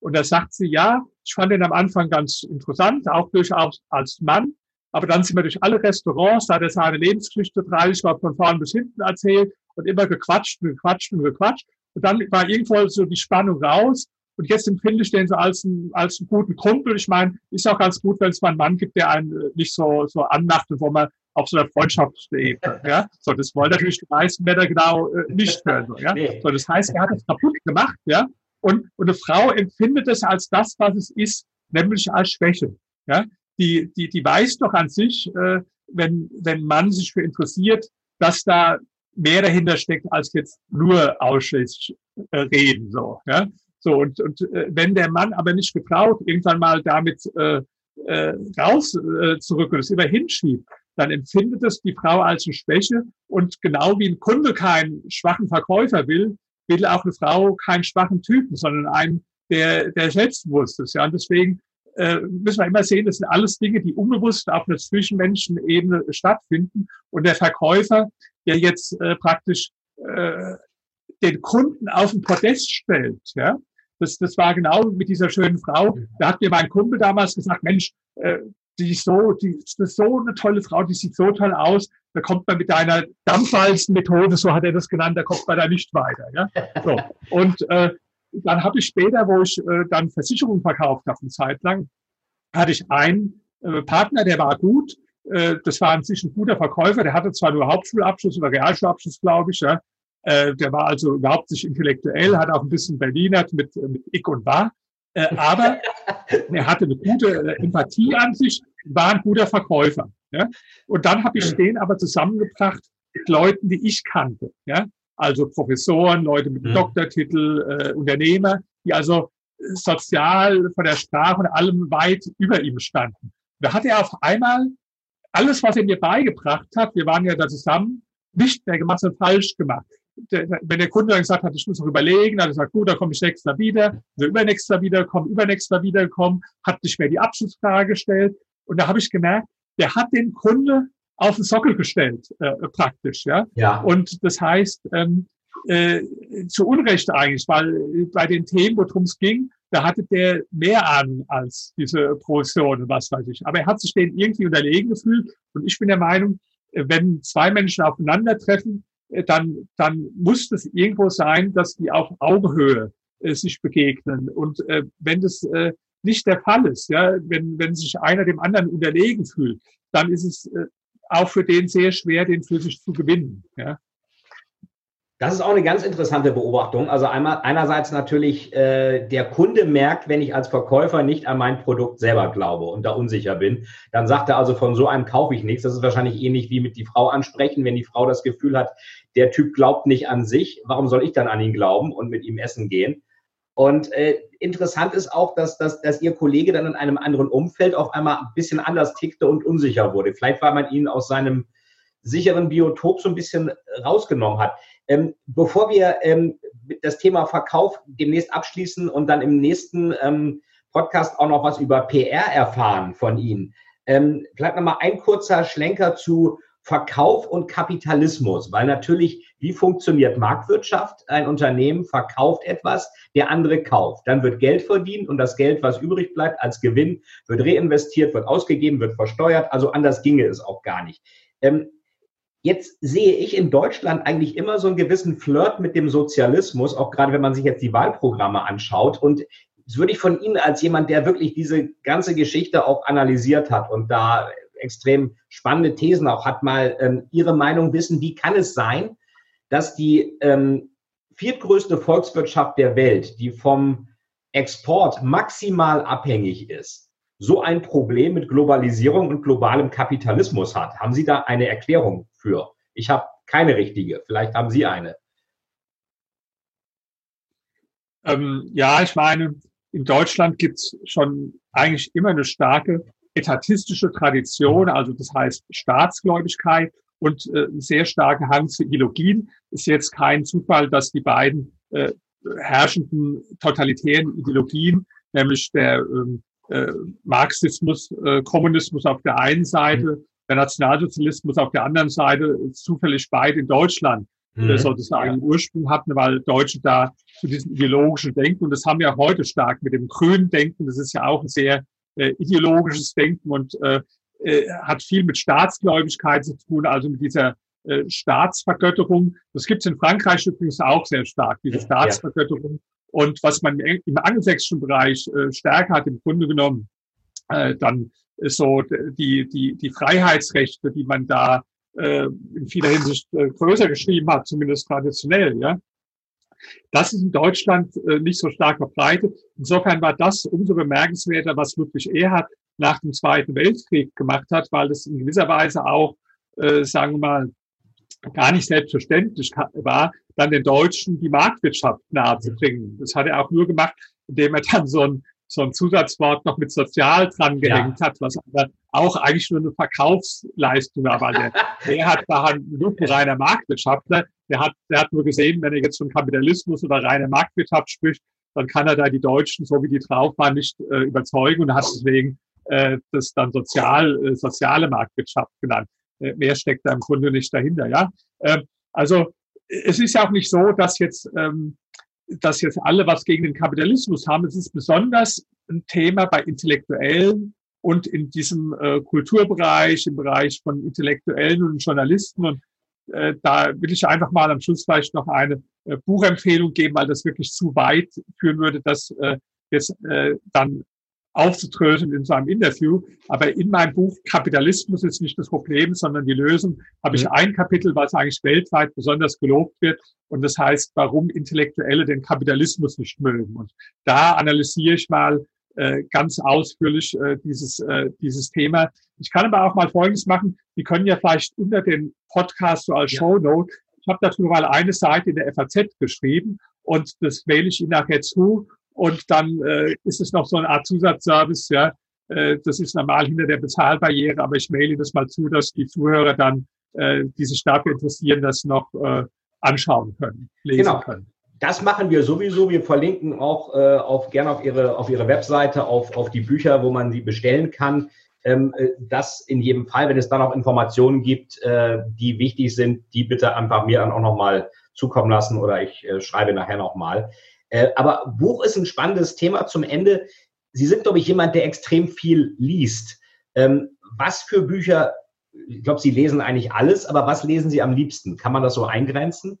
Und da sagt sie, ja, ich fand ihn am Anfang ganz interessant, auch durchaus als Mann. Aber dann sind wir durch alle Restaurants, da hat er seine Lebensgeschichte dreißig Mal von vorn bis hinten erzählt und immer gequatscht und gequatscht und gequatscht. Und dann war irgendwo so die Spannung raus. Und jetzt empfinde ich den so als, einen, als einen guten Kumpel. Ich meine, ist auch ganz gut, wenn es mal einen Mann gibt, der einen äh, nicht so, so anmacht und wo man auf so einer Freundschaftsebene, ja. So, das wollen natürlich die meisten Männer genau äh, nicht hören, so, ja. So, das heißt, er hat es kaputt gemacht, ja. Und, und eine Frau empfindet es als das, was es ist, nämlich als Schwäche, ja die, die, die weiß doch an sich, äh, wenn, wenn man sich für interessiert, dass da mehr dahinter steckt als jetzt nur ausschließlich äh, reden, so, ja. So, und, und äh, wenn der Mann aber nicht getraut, irgendwann mal damit äh, äh, raus äh, zurück und es immer hinschiebt, dann empfindet es die Frau als eine Schwäche. Und genau wie ein Kunde keinen schwachen Verkäufer will, will auch eine Frau keinen schwachen Typen, sondern einen, der, der selbstbewusst ist. Ja, und deswegen äh, müssen wir immer sehen, das sind alles Dinge, die unbewusst auf einer Zwischenmenschenebene stattfinden. Und der Verkäufer, der jetzt äh, praktisch äh, den Kunden auf den Podest stellt, ja, das, das war genau mit dieser schönen Frau. Da hat mir mein Kumpel damals gesagt, Mensch, äh, die ist so, die ist so eine tolle Frau, die sieht so toll aus. Da kommt man mit deiner Dampfwalzen-Methode, so hat er das genannt, da kommt man da nicht weiter. Ja? So. [laughs] Und äh, dann habe ich später, wo ich äh, dann Versicherungen verkauft habe, eine Zeit lang, hatte ich einen äh, Partner, der war gut. Äh, das war an sich ein guter Verkäufer. Der hatte zwar nur Hauptschulabschluss oder Realschulabschluss, glaube ich. Ja. Äh, der war also überhaupt nicht intellektuell, hat auch ein bisschen Berlinert mit, äh, mit Ich und War. Äh, aber [laughs] er hatte eine gute äh, Empathie an sich, war ein guter Verkäufer. Ja. Und dann habe ich den aber zusammengebracht mit Leuten, die ich kannte. Ja also Professoren, Leute mit mhm. Doktortitel, äh, Unternehmer, die also sozial von der Sprache und allem weit über ihm standen. Da hat er auf einmal alles, was er mir beigebracht hat, wir waren ja da zusammen, nicht mehr gemacht, sondern falsch gemacht. Der, wenn der Kunde dann gesagt hat, ich muss noch überlegen, dann hat er gesagt, gut, dann komme ich nächstes Mal wieder, also übernächstes Mal wiederkommen, übernächstes Mal wiederkommen, hat nicht mehr die Abschlussfrage gestellt. Und da habe ich gemerkt, der hat den Kunde auf den Sockel gestellt, äh, praktisch. Ja? ja. Und das heißt, ähm, äh, zu Unrecht eigentlich, weil bei den Themen, worum es ging, da hatte der mehr Ahnung als diese Profession und was weiß ich. Aber er hat sich denen irgendwie unterlegen gefühlt. Und ich bin der Meinung, äh, wenn zwei Menschen aufeinandertreffen, dann, dann muss es irgendwo sein, dass die auf Augenhöhe äh, sich begegnen. Und äh, wenn das äh, nicht der Fall ist, ja, wenn, wenn sich einer dem anderen unterlegen fühlt, dann ist es äh, auch für den sehr schwer, den für sich zu gewinnen. Ja. Das ist auch eine ganz interessante Beobachtung. Also einmal einerseits natürlich, äh, der Kunde merkt, wenn ich als Verkäufer nicht an mein Produkt selber glaube und da unsicher bin, dann sagt er also, von so einem kaufe ich nichts. Das ist wahrscheinlich ähnlich wie mit die Frau ansprechen, wenn die Frau das Gefühl hat, der Typ glaubt nicht an sich, warum soll ich dann an ihn glauben und mit ihm essen gehen? Und äh, interessant ist auch, dass, dass, dass Ihr Kollege dann in einem anderen Umfeld auf einmal ein bisschen anders tickte und unsicher wurde. Vielleicht, weil man ihn aus seinem sicheren Biotop so ein bisschen rausgenommen hat. Ähm, bevor wir ähm, das Thema Verkauf demnächst abschließen und dann im nächsten ähm, Podcast auch noch was über PR erfahren von Ihnen, Ähm, vielleicht nochmal ein kurzer Schlenker zu Verkauf und Kapitalismus, weil natürlich, wie funktioniert Marktwirtschaft? Ein Unternehmen verkauft etwas, der andere kauft. Dann wird Geld verdient und das Geld, was übrig bleibt als Gewinn, wird reinvestiert, wird ausgegeben, wird versteuert. Also anders ginge es auch gar nicht. Ähm, Jetzt sehe ich in Deutschland eigentlich immer so einen gewissen Flirt mit dem Sozialismus, auch gerade wenn man sich jetzt die Wahlprogramme anschaut. Und das würde ich von Ihnen als jemand, der wirklich diese ganze Geschichte auch analysiert hat und da extrem spannende Thesen auch hat, mal ähm, Ihre Meinung wissen. Wie kann es sein, dass die ähm, viertgrößte Volkswirtschaft der Welt, die vom Export maximal abhängig ist, so ein Problem mit Globalisierung und globalem Kapitalismus hat? Haben Sie da eine Erklärung für? Ich habe keine richtige. Vielleicht haben Sie eine. Ähm, ja, ich meine, in Deutschland gibt es schon eigentlich immer eine starke etatistische Tradition, also das heißt Staatsgläubigkeit und äh, sehr starke Hang zu Ideologien. Ist jetzt kein Zufall, dass die beiden äh, herrschenden totalitären Ideologien, nämlich der ähm, äh, Marxismus, äh, Kommunismus auf der einen Seite. Der Nationalsozialismus auf der anderen Seite, zufällig beide in Deutschland mhm. sozusagen ja. Ursprung hatten, weil Deutsche da zu diesem ideologischen Denken, und das haben wir auch heute stark mit dem grünen Denken, das ist ja auch ein sehr äh, ideologisches Denken und äh, äh, hat viel mit Staatsgläubigkeit zu tun, also mit dieser äh, Staatsvergötterung. Das gibt es in Frankreich übrigens auch sehr stark, diese Staatsvergötterung. Und was man im angelsächsischen Bereich äh, stärker hat, im Grunde genommen, äh, dann so die, die, die Freiheitsrechte, die man da äh, in vieler Hinsicht äh, größer geschrieben hat, zumindest traditionell, ja. Das ist in Deutschland äh, nicht so stark verbreitet. Insofern war das umso bemerkenswerter, was Ludwig Erhard nach dem Zweiten Weltkrieg gemacht hat, weil es in gewisser Weise auch, äh, sagen wir mal, gar nicht selbstverständlich war, dann den Deutschen die Marktwirtschaft nahezubringen. Das hat er auch nur gemacht, indem er dann so ein, so ein Zusatzwort noch mit sozial dran gehängt ja. hat, was aber auch eigentlich nur eine Verkaufsleistung war, weil der, [laughs] der hat war nur ein reiner Marktwirtschaftler, der hat, der hat nur gesehen, wenn er jetzt von Kapitalismus oder reiner Marktwirtschaft spricht, dann kann er da die Deutschen, so wie die drauf waren, nicht äh, überzeugen und hat deswegen äh, das dann sozial, äh, soziale Marktwirtschaft genannt. Äh, mehr steckt da im Grunde nicht dahinter, ja. Äh, also es ist ja auch nicht so, dass jetzt, ähm, dass jetzt alle was gegen den Kapitalismus haben. Es ist besonders ein Thema bei Intellektuellen und in diesem äh, Kulturbereich, im Bereich von Intellektuellen und Journalisten. Und äh, da will ich einfach mal am Schluss vielleicht noch eine äh, Buchempfehlung geben, weil das wirklich zu weit führen würde, das äh, jetzt äh, dann aufzutröseln in so einem Interview. Aber in meinem Buch Kapitalismus ist nicht das Problem, sondern die Lösung, habe ich mhm. ein Kapitel, was eigentlich weltweit besonders gelobt wird. Und das heißt, warum Intellektuelle den Kapitalismus nicht mögen. Und da analysiere ich mal äh, ganz ausführlich äh, dieses, äh, dieses Thema. Ich kann aber auch mal Folgendes machen. Wir können ja vielleicht unter den Podcast so als ja. Shownote, ich habe dazu mal eine Seite in der FAZ geschrieben und das wähle ich Ihnen nachher zu und dann äh, ist es noch so eine Art Zusatzservice, ja. Äh, das ist normal hinter der Bezahlbarriere, aber ich maile das mal zu, dass die Zuhörer dann, äh, die sich dafür interessieren, das noch äh, anschauen können, lesen genau. können. Das machen wir sowieso. Wir verlinken auch äh, auf, gerne auf Ihre, auf Ihre Webseite, auf, auf die Bücher, wo man sie bestellen kann. Ähm, äh, das in jedem Fall, wenn es dann auch Informationen gibt, äh, die wichtig sind, die bitte einfach mir dann auch nochmal zukommen lassen oder ich äh, schreibe nachher nochmal. Äh, aber Buch ist ein spannendes Thema zum Ende. Sie sind, glaube ich, jemand, der extrem viel liest. Ähm, was für Bücher, ich glaube, Sie lesen eigentlich alles, aber was lesen Sie am liebsten? Kann man das so eingrenzen?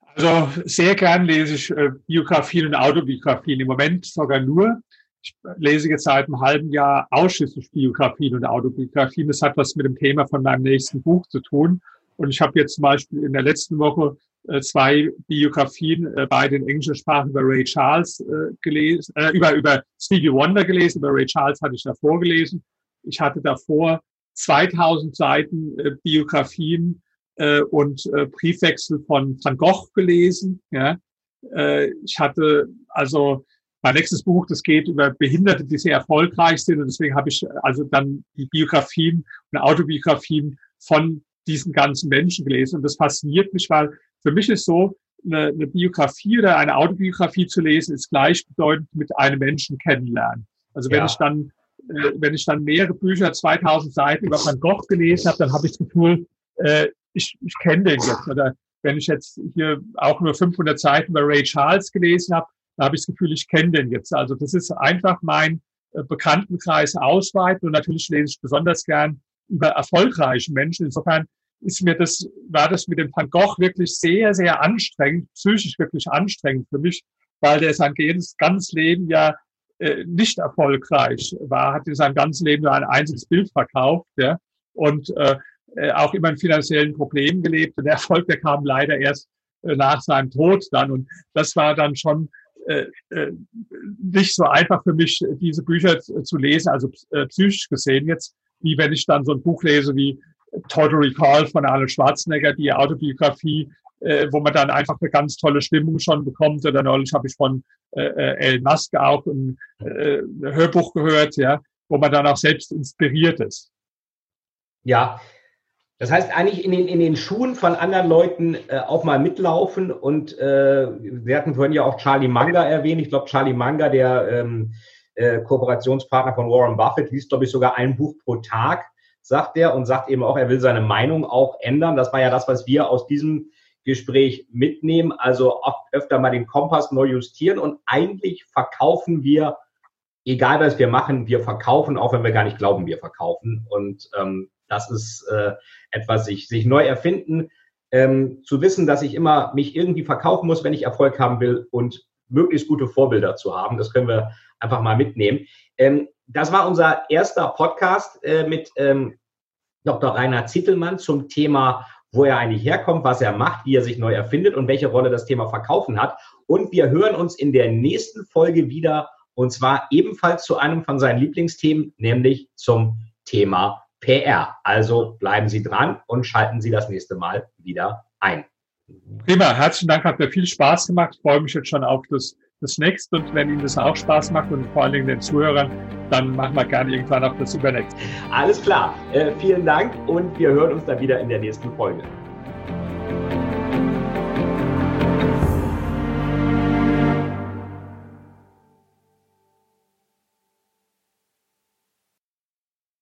Also sehr gern lese ich äh, Biografien und Autobiografien. Im Moment sogar nur. Ich lese jetzt seit einem halben Jahr ausschließlich Biografien und Autobiografien. Das hat was mit dem Thema von meinem nächsten Buch zu tun. Und ich habe jetzt zum Beispiel in der letzten Woche zwei Biografien, äh, beide in englischer Sprache über Ray Charles äh, gelesen, äh, über, über Stevie Wonder gelesen. Über Ray Charles hatte ich davor gelesen. Ich hatte davor 2000 Seiten äh, Biografien äh, und äh, Briefwechsel von Van Gogh gelesen. Ja. Äh, ich hatte also mein nächstes Buch, das geht über Behinderte, die sehr erfolgreich sind. Und deswegen habe ich also dann die Biografien und Autobiografien von diesen ganzen Menschen gelesen. Und das fasziniert mich, weil für mich ist so, eine, eine Biografie oder eine Autobiografie zu lesen, ist gleichbedeutend mit einem Menschen kennenlernen. Also wenn ja. ich dann äh, wenn ich dann mehrere Bücher, 2000 Seiten über Van Gogh gelesen habe, dann habe ich das Gefühl, äh, ich, ich kenne den jetzt. Oder wenn ich jetzt hier auch nur 500 Seiten über Ray Charles gelesen habe, dann habe ich das Gefühl, ich kenne den jetzt. Also das ist einfach mein äh, Bekanntenkreis ausweiten und natürlich lese ich besonders gern über erfolgreiche Menschen. Insofern ist mir das, war das mit dem Van Gogh wirklich sehr, sehr anstrengend, psychisch wirklich anstrengend für mich, weil der sein ganzes Leben ja äh, nicht erfolgreich war, hat in seinem ganzen Leben nur ein einziges Bild verkauft, ja, und äh, auch immer in finanziellen Problemen gelebt. Und der Erfolg, der kam leider erst äh, nach seinem Tod dann. Und das war dann schon äh, äh, nicht so einfach für mich, diese Bücher zu lesen, also äh, psychisch gesehen jetzt, wie wenn ich dann so ein Buch lese wie Total Recall von Arnold Schwarzenegger, die Autobiografie, äh, wo man dann einfach eine ganz tolle Stimmung schon bekommt. Oder neulich habe ich von äh, äh Elon Musk auch ein, äh, Hörbuch gehört, ja, wo man dann auch selbst inspiriert ist. Ja, das heißt eigentlich in den, in den Schuhen von anderen Leuten äh, auch mal mitlaufen und äh, wir hatten vorhin ja auch Charlie Manga erwähnt. Ich glaube, Charlie Manga, der ähm, äh, Kooperationspartner von Warren Buffett, liest, glaube ich, sogar ein Buch pro Tag, sagt er, und sagt eben auch, er will seine Meinung auch ändern. Das war ja das, was wir aus diesem Gespräch mitnehmen. Also öfter mal den Kompass neu justieren und eigentlich verkaufen wir, egal was wir machen, wir verkaufen, auch wenn wir gar nicht glauben, wir verkaufen. Und ähm, das ist äh, etwas, sich, sich neu erfinden, ähm, zu wissen, dass ich immer mich irgendwie verkaufen muss, wenn ich Erfolg haben will und möglichst gute Vorbilder zu haben. Das können wir einfach mal mitnehmen. Ähm, das war unser erster Podcast äh, mit ähm, Dr. Rainer Zittelmann zum Thema, wo er eigentlich herkommt, was er macht, wie er sich neu erfindet und welche Rolle das Thema Verkaufen hat. Und wir hören uns in der nächsten Folge wieder und zwar ebenfalls zu einem von seinen Lieblingsthemen, nämlich zum Thema PR. Also bleiben Sie dran und schalten Sie das nächste Mal wieder ein. Prima, herzlichen Dank, hat mir viel Spaß gemacht. Ich freue mich jetzt schon auf das, das nächste und wenn Ihnen das auch Spaß macht und vor allen Dingen den Zuhörern, dann machen wir gerne irgendwann auch das übernächste. Alles klar, äh, vielen Dank und wir hören uns dann wieder in der nächsten Folge.